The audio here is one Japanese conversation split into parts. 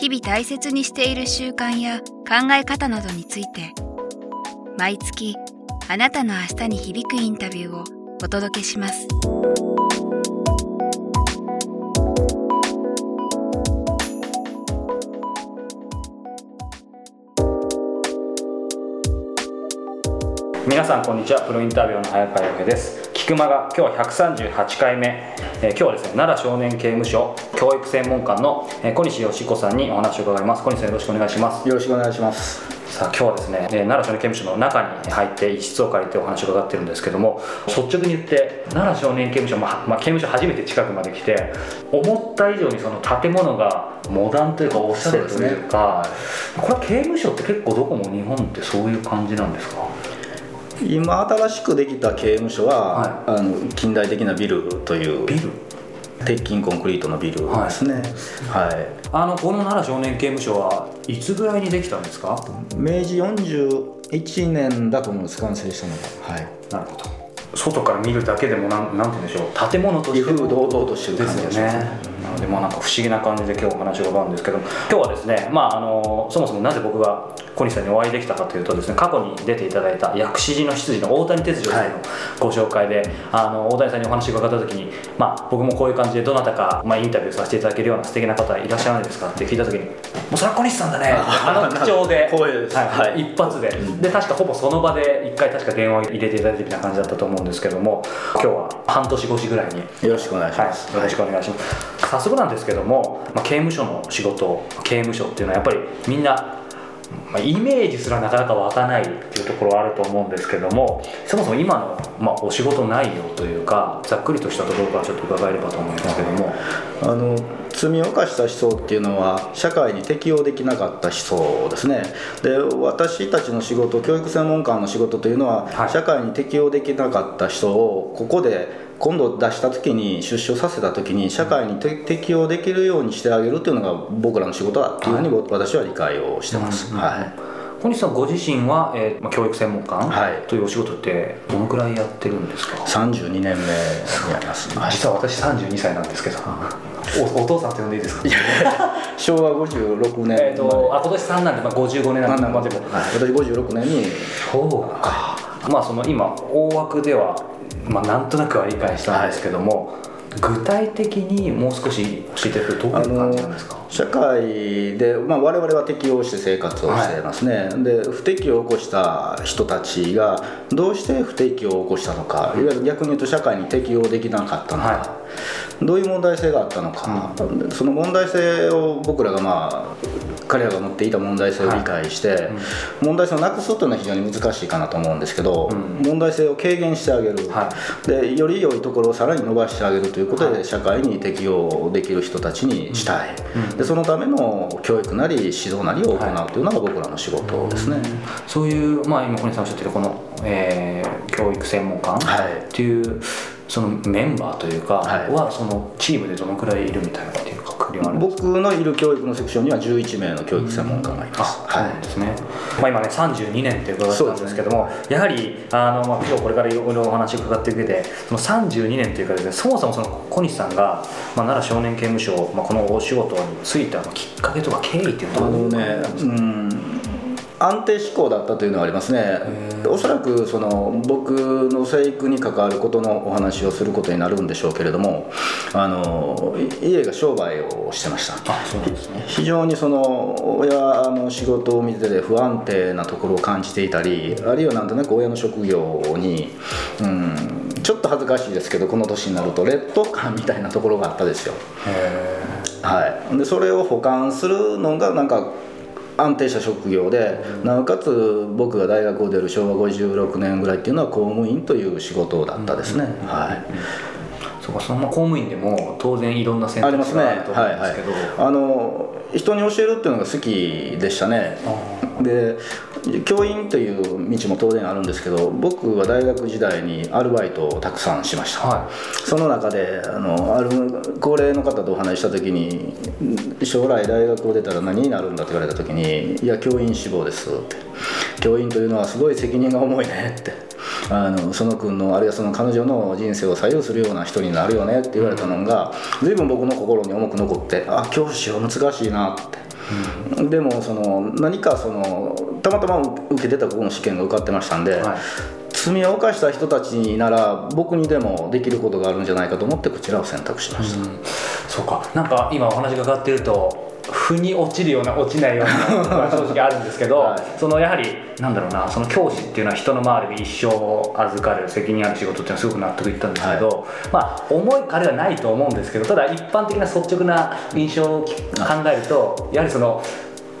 日々大切にしている習慣や考え方などについて毎月あなたの明日に響くインタビューをお届けします。皆さんこんにちは。プロインタビューの早川洋平です。菊間が今日は138回目、えー今日はですね奈良少年刑務所教育専門官の、えー小西義子さんにお話を伺います。小西さんよろしくお願いします。よろしくお願いします。さあ今日はですね、えー奈良少年刑務所の中に入って一室を借りてお話を伺ってるんですけども率直に言って奈良少年刑務所、まあまあ、刑務所初めて近くまで来て思った以上にその建物がモダンというかおしゃれというかこれは刑務所って結構どこも日本ってそういう感じなんですか？今新しくできた刑務所は、あの近代的なビルというビル？鉄筋コンクリートのビルですね。はい。あのこの奈良少年刑務所はいつぐらいにできたんですか？明治41年だと思うんです完成したのが。はい。なるほど外から見るだけでもなんなんて言うんでしょう建物として堂々としてるで感じがしますすよねなのでまあなんか不思議な感じで今日お話を伺うんですけど今日はですねまああのそもそもなぜ僕が小西さんにお会いできたかというとですね過去に出ていただいた薬師寺の執事の大谷哲郎さんのご紹介で、あの大谷さんにお話を伺った時にまあ僕もこういう感じでどなたか、まあ、インタビューさせていただけるような素敵な方いらっしゃらないですかって聞いた時にもうそれは小西さんだね。あの口調ではいはい。一発で、で確かほぼその場で一回確か電話を入れていただいたみたいな感じだったと思うんですけども今日は半年越しぐらいに。よろしくお願いします。はい、よろしくお願いします、早速なんですけども、まあ、刑務所の仕事刑務所っていうのはやっぱりみんな、まあ、イメージすらなかなか湧かないっていうところはあると思うんですけどもそもそも今の、まあ、お仕事内容というかざっくりとしたところからちょっと伺えればと思いますけども。あの罪を犯した人っていうのは社会に適応できなかった人ですね。で私たちの仕事教育専門官の仕事というのは、はい。社会に適応できなかった人をここで今度出した時に出所させた時に社会にて適応できるようにしてあげるというのが僕らの仕事だっていうふうに僕私は理解をしてます、はい。小西さんご自身は、えーまあ、教育専門官はい。というお仕事ってどのくらいやってるんですか？32年目になります、はい実は私32歳なんですけどおお父さんって呼んでいいですか？昭和56年。えー、とあ今年3なんで、まあ、55年なんで、まあ、で。もはい、私56年に。そうか、まあその今大枠では、まあ、なんとなくは理解したんですけども、具体的にもう少し教えていただくとどういう感じなんですか、社会で、まあ、我々は適応して生活をしていますね、で不適応を起こした人たちがどうして不適応を起こしたのか。い。わゆる逆に言うと社会に適応できなかったのか、はどういう問題性があったのか、その問題性を僕らがまあ彼らが持っていた問題性を理解して、問題性をなくすというのは非常に難しいかなと思うんですけど、うん。問題性を軽減してあげる、はでより良いところをさらに伸ばしてあげるということで、社会に適応できる人たちにしたい、うんでそのための教育なり指導なりを行うというのが僕らの仕事ですね、そういう、まあ、今小西さんおっしゃってるこの、えー教育専門官っはいていうそのメンバーというかはい。は、そのチームでどのくらいいるみたいなって僕のいる教育のセクションには11名の教育専門家がいます、あそうなんですね、まあ、今ね32年って伺ったんですけども、そうですやはりあの、まあ、今日これからいろいろお話を伺っていく上でその32年というかですねそもそもその小西さんが、まあ、奈良少年刑務所、まあ、このお仕事に就いたきっかけとか経緯っていうあのはどういうのね、うん、安定志向だったというのはありますね、おそらくその僕の生育に関わることのお話をすることになるんでしょうけれども、あのい家が商売をしてました。あそうなんですね。非常にその親の仕事を見てて不安定なところを感じていたりあるいはなんとなく親の職業に、うん、ちょっと恥ずかしいですけどこの年になると劣等感みたいなところがあったですよ。へはい、でそれを補完するのがなんか安定した職業でなおかつ僕が大学を出る昭和56年ぐらいっていうのは公務員という仕事だったですね、はい、そうかその公務員でも当然いろんな選ありますね。択肢があると思うんですけど、はいはい、あの人に教えるっていうのが好きでしたね。で教員という道も当然あるんですけど僕は大学時代にアルバイトをたくさんしました、はその中であのある高齢の方とお話しした時に将来大学を出たら何になるんだって言われた時に「いや教員志望です」って「教員というのはすごい責任が重いね」って。あのその君のあるいはその彼女の人生を左右するような人になるよねって言われたのが随分僕の心に重く残ってあ教師は難しいなって。でもその何かそのたまたま受けてたここの試験が受かってましたんで、はい。罪を犯した人たちなら僕にでもできることがあるんじゃないかと思ってこちらを選択しました、うん。そうか。なんか今お話が伺ってると腑に落ちるような落ちないような 正直あるんですけど、はい。そのやはりなんだろうなその教師っていうのは人の周りに一生預かる責任ある仕事っていうのはすごく納得いったんですけど、まあ重い彼はないと思うんですけどただ一般的な率直な印象を考えるとやはりその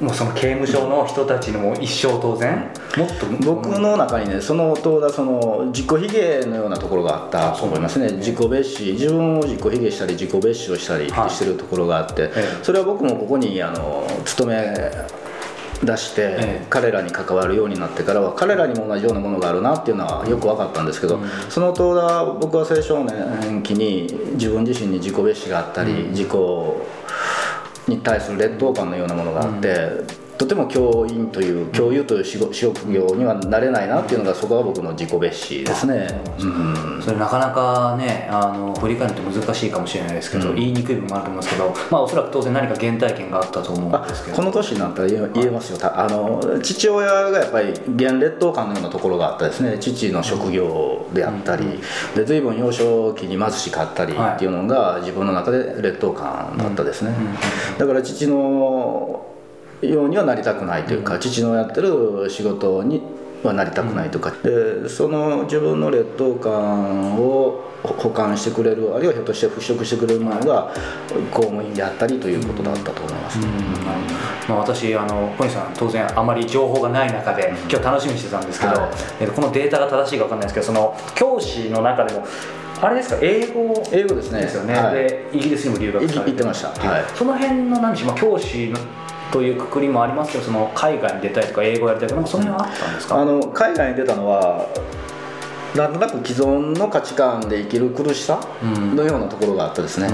もうその刑務所の人たちの一生当然もっと僕の中にねその当だその自己卑下のようなところがあったと思いますね。自己蔑視。自分を自己卑下したり自己蔑視をしたりはい。してるところがあって、ええ。それは僕もここにあの勤め出して、ええ。彼らに関わるようになってからは彼らにも同じようなものがあるなっていうのはよく分かったんですけど、その当だ僕は青少年期に自分自身に自己蔑視があったり、自己に対する劣等感のようなものがあって、とても教員という教諭という仕事職業にはなれないなっていうのがそこは僕の自己蔑視ですね。うん。それなかなかねあの振り返ると難しいかもしれないですけど、うん。言いにくい部分もあると思うんですけど、まあ、おそらく当然何か原体験があったと思うんあですけど。この年になったら言えますよ、たあの父親がやっぱり現劣等感のようなところがあったですね。父の職業であったり、で随分幼少期に貧しかったりはい。っていうのが自分の中で劣等感だったですね、うん。うん。だから父のようにはなりたくないというか、父のやってる仕事にはなりたくないとか、でその自分の劣等感を補完してくれるあるいはひょっとして払拭してくれるものが公務員であったりということだったと思います、まあ、私あの小西さん当然あまり情報がない中で今日楽しみにしてたんですけど、はい。えこのデータが正しいか分かんないですけどその教師の中でもあれですか？英語英語ですね。ですよね、はい。でイギリスにも留学されて行ってました。はい。その辺の何でしょう、まあ、教師のというくくりもありますけどその海外に出たいとか英語やりたいとかその辺はあったんですか？あの海外に出たのはなんとなく既存の価値観で生きる苦しさうん。のようなところがあったですね、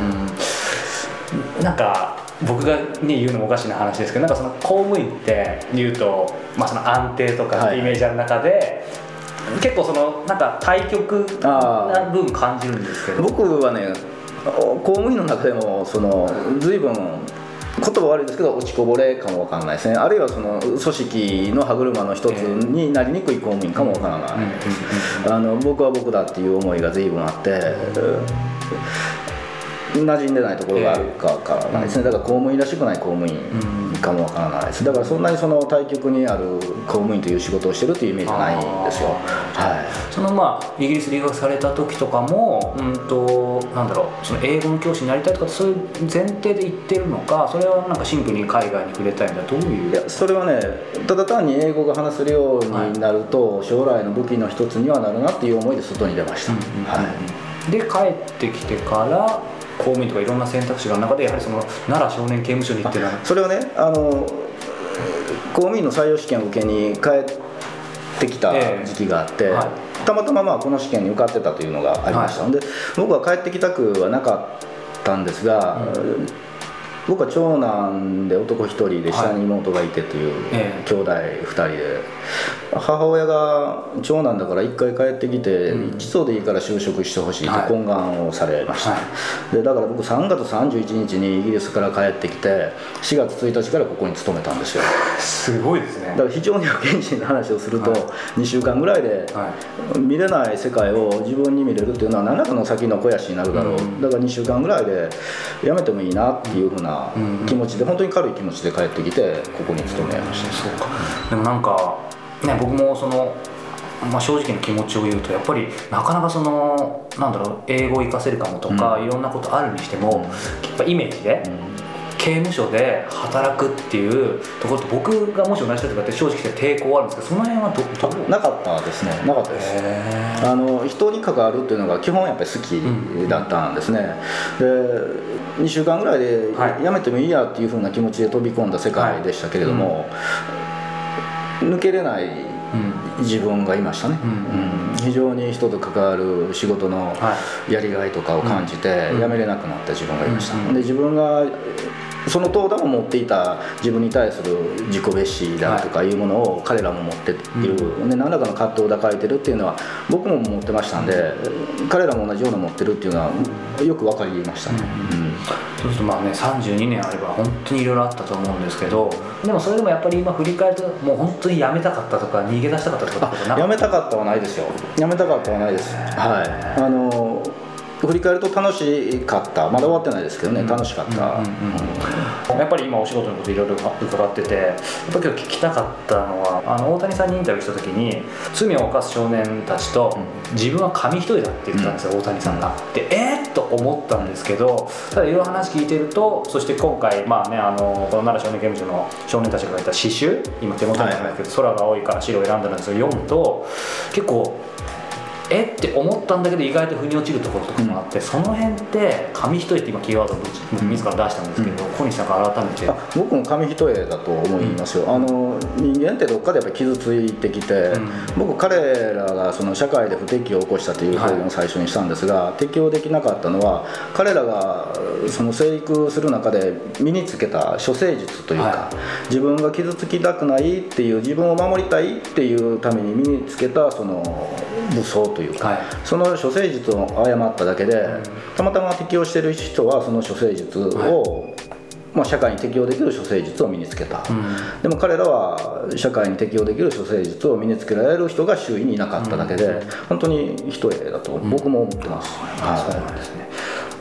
うん。なんか僕が、ね、言うのもおかしな話ですけどなんかその公務員って言うと、まあ、その安定とかイメージある中で、結構そのなんか対極な部分感じるんですけど。僕はね公務員の中でもその随分言葉悪いですけど落ちこぼれかもわからないですね。あるいはその組織の歯車の一つになりにくい公務員かもわからない。です、あの僕は僕だっていう思いが随分あって、馴染んでないところがあるかわからないですね。だから公務員らしくない公務員かもわからないです。だからそんなにその対極にある公務員という仕事をしてるというイメージはないんですよ。はい。そのまあイギリス留学された時とかも、うんとなんだろうその英語の教師になりたいとかそういう前提で言ってるのかそれはなんかシンプルに海外に触れたいんだどういういやそれはねただ単に英語が話せるようになると、将来の武器の一つにはなるなっていう思いで外に出ました、はい。で帰ってきてから公務員とかいろんな選択肢がある中でやはりその奈良少年刑務所に行ってるのは。それはねあの公務員の採用試験を受けに帰ってきた時期があって、ええはい。たまたままあこの試験に受かってたというのがありました、はで僕は帰ってきたくはなかったんですが、僕は長男で男1人で下に妹がいてというええ。兄弟2人で。母親が長男だから1回帰ってきてうん。一度でいいから就職してほしいとはい。懇願をされました、はでだから僕3月31日にイギリスから帰ってきて4月1日からここに勤めたんですよ。すごいですね。だから非常に不謹慎な話をするとはい。2週間ぐらいではい。見れない世界を自分に見れるっていうのは何らかの先の肥やしになるだろう、うん。だから2週間ぐらいでやめてもいいなっていうふうなうん気持ちで本当に軽い気持ちで帰ってきてここに勤めました。そうか。でもなんかね僕もその、まあ、正直な気持ちを言うとやっぱりなかなかそのなんだろう英語を活かせるかもとか、いろんなことあるにしても、やっぱイメージで、刑務所で働くっていうところと僕がもし同じ人とかって正直抵抗あるんですけどその辺はどどう？なかったですね。なかったです。あの人に関わるっていうのが基本やっぱり好きだったんですね、で2週間ぐらいではい。やめてもいいやっていうふうな気持ちで飛び込んだ世界でしたけれども、抜けれないうん。自分がいましたね、うん。うん。非常に人と関わる仕事のはやりがいとかを感じてうん。辞めれなくなった自分がいました、うんうん。で自分がその東田も持っていた自分に対する自己蔑視であるとかいうものを彼らも持っている、で何らかの葛藤を抱えてるっていうのは僕も持ってましたんで彼らも同じような持ってるっていうのはよく分かりましたね、うん。そうするとまあね32年あれば本当にいろいろあったと思うんですけどでもそれでもやっぱり今振り返るともう本当に辞めたかったとか逃げ出したかったとかやめたかったはないですよ。やめたかったはないです。はい。あの振り返ると楽しかった。まだ終わってないですけどね、楽しかった、うんうんうんやっぱり今お仕事のこといろいろ伺っててやっぱ今日聞きたかったのはあの大谷さんにインタビューした時に罪を犯す少年たちと自分は紙一重だって言ったんですよ、大谷さんが。でえー、っと思ったんですけどただいろいろ話聞いてるとそして今回まあねあのこの奈良少年刑務所の少年たちが書いた詩集今手元にあるんですけど、空が青いから白を選んだんですけど読むと結構え？って思ったんだけど意外と腑に落ちるところとかもあって、その辺って紙一重って今キーワードを自ら出したんですけど、小西さんから改めて。あ僕も紙一重だと思いますよ、あの人間ってどっかでやっぱり傷ついてきて、うん。僕彼らがその社会で不適応を起こしたという表現を最初にしたんですが、適応できなかったのは彼らがその生育する中で身につけた処世術というか、は自分が傷つきたくないっていう自分を守りたいっていうために身につけたその武装というか、はい。その処世術を誤っただけで、たまたま適応してる人はその処世術を、まあ、社会に適応できる処世術を身につけた、でも彼らは社会に適応できる処世術を身につけられる人が周囲にいなかっただけで、本当に一重だと僕も思ってます、そうなんですね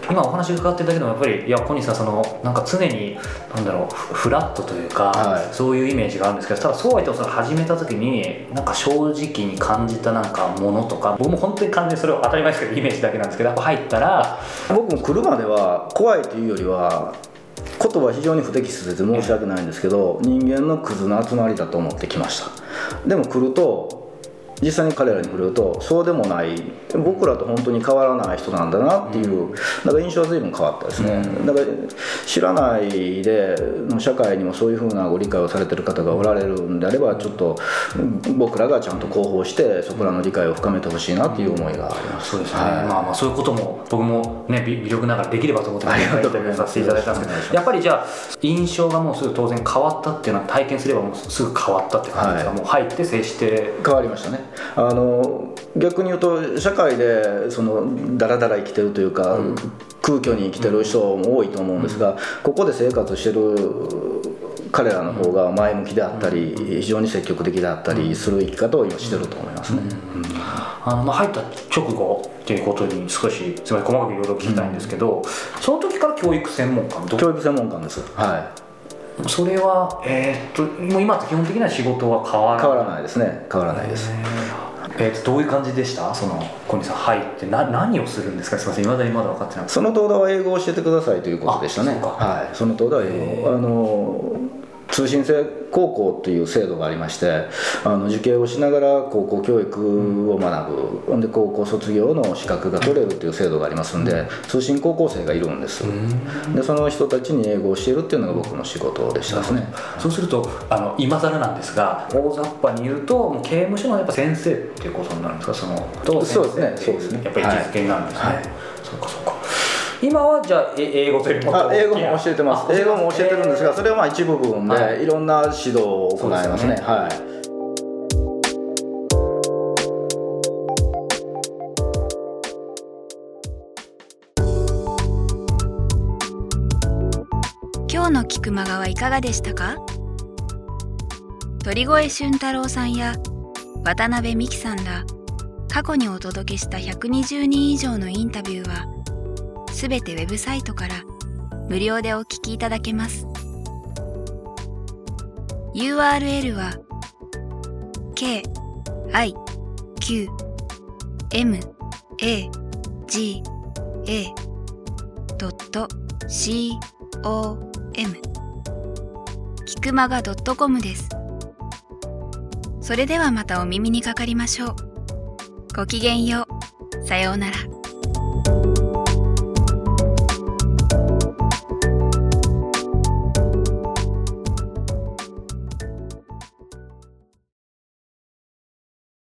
今お話伺ってるだけでもやっぱりいや小西さんそのなんか常になんだろうフフラットというか、はい。そういうイメージがあるんですけどただそうは言ってもそれ始めた時になんか正直に感じたなんかものとか僕も本当に完全にそれを当たり前ですけどイメージだけなんですけどやっぱ入ったら僕も来るまでは怖いというよりは言葉は非常に不適切で申し訳ないんですけど人間のクズの集まりだと思ってきました。でも来ると実際に彼らに触れるとそうでもない。僕らと本当に変わらない人なんだなっていう、だから印象は随分変わったですね、だから知らないで社会にもそういうふうなご理解をされてる方がおられるんであればちょっと僕らがちゃんと広報してそこらの理解を深めてほしいなっていう思いがあります、そうですね、はい。まあまあそういうことも僕もね微微力ながらできればと思ってインタビューさせていただいたんですけどやっぱりじゃあ印象がもうすぐ当然変わったっていうのは体験すればもうすぐ変わったって感じですか、はい。もう入って接して。変わりましたねあの逆に言うと社会でそのダラダラ生きてるというか、空虚に生きてる人も多いと思うんですが、ここで生活してる彼らの方が前向きであったり、非常に積極的であったりする生き方を今してると思いますね、あのまあ入った直後っていうことに少しすみません細かくいろいろ聞きたいんですけど、その時から教育専門家のど教育専門官です。はい。それはえーっともう今と基本的な仕事は変わらない？変わらないですね。変わらないです、えーっとどういう感じでした？その小西さん入ってな何をするんですか？すみませんいまだにまだ分かってなくて。その東大は英語を教えてくださいということでしたね。はい。その東大は英語。あの通信制高校という制度がありましてあの受験をしながら高校教育を学ぶ、ほんで高校卒業の資格が取れるという制度がありますんで、通信高校生がいるんです、でその人たちに英語を教えるっていうのが僕の仕事でしたですね。そうするとあの今更なんですが大雑把に言うともう刑務所のやっぱ先生っていうことになるんですか？そのとそうですね。そうですね。やっぱり位置づけになるんですね、はい。はい。そうかそうか今はじゃあえ英語というも英語も教えてます。あ英語も教えてるんですがえー。それはまあ一部分で、はい。い、ろんな指導を行いますね。ね。はい。今日の菊間川はいかがでしたか？鳥越俊太郎さんや渡辺美樹さんら過去にお届けした120人以上のインタビューはすべてウェブサイトから無料でお聞きいただけます。URL は k i q m a g a c o キクマガ .com です。それではまたお耳にかかりましょう。ごきげんよう。さようなら。